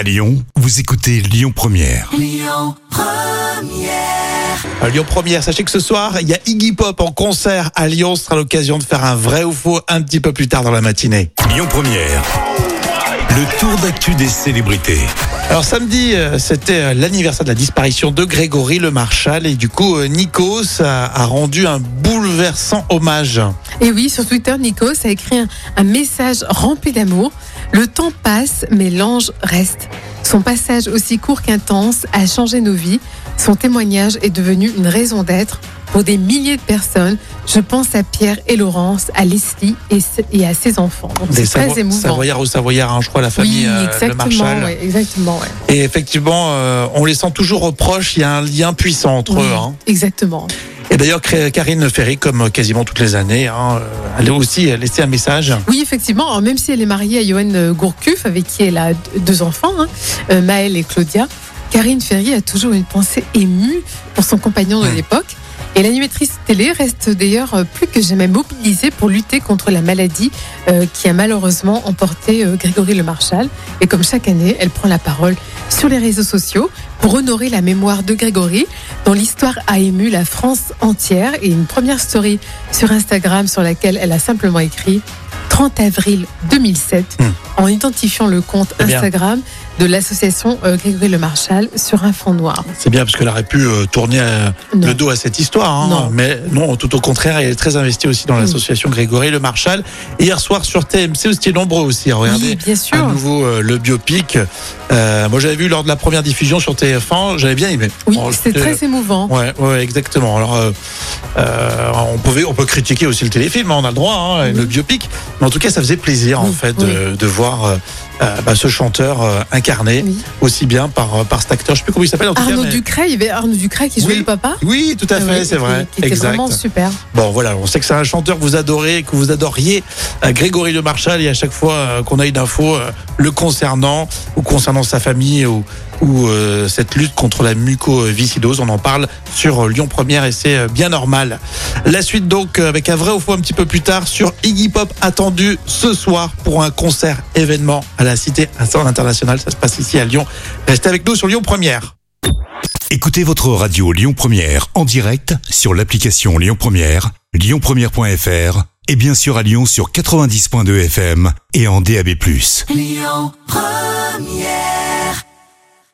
À Lyon, vous écoutez Lyon Première. À Lyon Première, sachez que ce soir, il y a Iggy Pop en concert à Lyon. Ce sera l'occasion de faire un vrai ou faux un petit peu plus tard dans la matinée. Lyon Première. Le tour d'actu des célébrités. Alors samedi, euh, c'était euh, l'anniversaire de la disparition de Grégory Le Marchal et du coup, euh, Nikos a, a rendu un bouleversant hommage. Et oui, sur Twitter, Nikos a écrit un, un message rempli d'amour. Le temps passe, mais l'ange reste. Son passage aussi court qu'intense a changé nos vies. Son témoignage est devenu une raison d'être pour des milliers de personnes. Je pense à Pierre et Laurence, à Leslie et, à ses enfants. Des C'est très émouvant. Savoyards ou Savoyards, hein, je crois, la oui, famille euh, Le exactement, ouais, exactement. ouais. Et effectivement, euh, on les sent toujours proches. Il y a un lien puissant entre Oui, eux. hein. Exactement. Et d'ailleurs, Karine Ferry, comme quasiment toutes les années, hein, euh, elle a aussi laissé un message. Oui, effectivement. Alors, même si elle est mariée à Johan Gourcuff, avec qui elle a deux enfants, hein, euh, Maëlle et Claudia, Karine Ferry a toujours une pensée émue pour son compagnon de Hmm. l'époque. Et l'animatrice télé reste d'ailleurs euh, plus que jamais mobilisée pour lutter contre la maladie euh, qui a malheureusement emporté euh, Grégory Le Marchal. Et comme chaque année, elle prend la parole sur les réseaux sociaux pour honorer la mémoire de Grégory, dont l'histoire a ému la France entière. Et une première story sur Instagram sur laquelle elle a simplement écrit 30 avril 2007 Hmm. en identifiant le compte. Instagram de l'association euh, Grégory Le Marchal sur un fond noir. C'est bien parce qu'elle aurait pu euh, tourner euh, le dos à cette histoire. hein. Non. Mais non, tout au contraire, elle est très investie aussi dans l'association Grégory Le Marchal. Et hier soir sur TMC, vous étiez nombreux aussi. à Regarder Oui, bien à sûr. nouveau euh, le biopic. Moi, j'avais vu lors de la première diffusion sur TF1, j'avais bien aimé. Oui, Bon, c'était- très émouvant. Ouais, ouais, exactement. Alors, euh, on pouvait, on peut critiquer aussi le téléfilm, hein, on a le droit, hein, le biopic. Mais en tout cas, ça faisait plaisir en fait de, de voir euh, bah, ce chanteur euh, incarné Oui. aussi bien par par cet acteur. Je sais plus comment il s'appelle. En tout cas, Arnaud mais- Ducret, il y avait Arnaud Ducret qui jouait Oui. le papa. Oui, tout à fait, oui, c'est vrai. Qui était exact. vraiment super. Bon, voilà, on sait que c'est un chanteur que vous adorez, que vous adoriez, euh, Grégory Le Marchal, et à chaque fois euh, qu'on a une info euh, le concernant, ou concernant sa famille, ou, ou euh, cette lutte contre la mucoviscidose, on en parle sur euh, Lyon Première, et c'est euh, bien normal. La suite donc, euh, avec un vrai ou faux un petit peu plus tard, sur Iggy Pop, attendu ce soir pour un concert événement à la Cité internationale. Ça se passe ici à Lyon. Restez avec nous sur Lyon Première. Écoutez votre radio Lyon Première en direct sur l'application Lyon Première, lyonpremière.fr et bien sûr à Lyon sur 90.2 FM et en DAB+.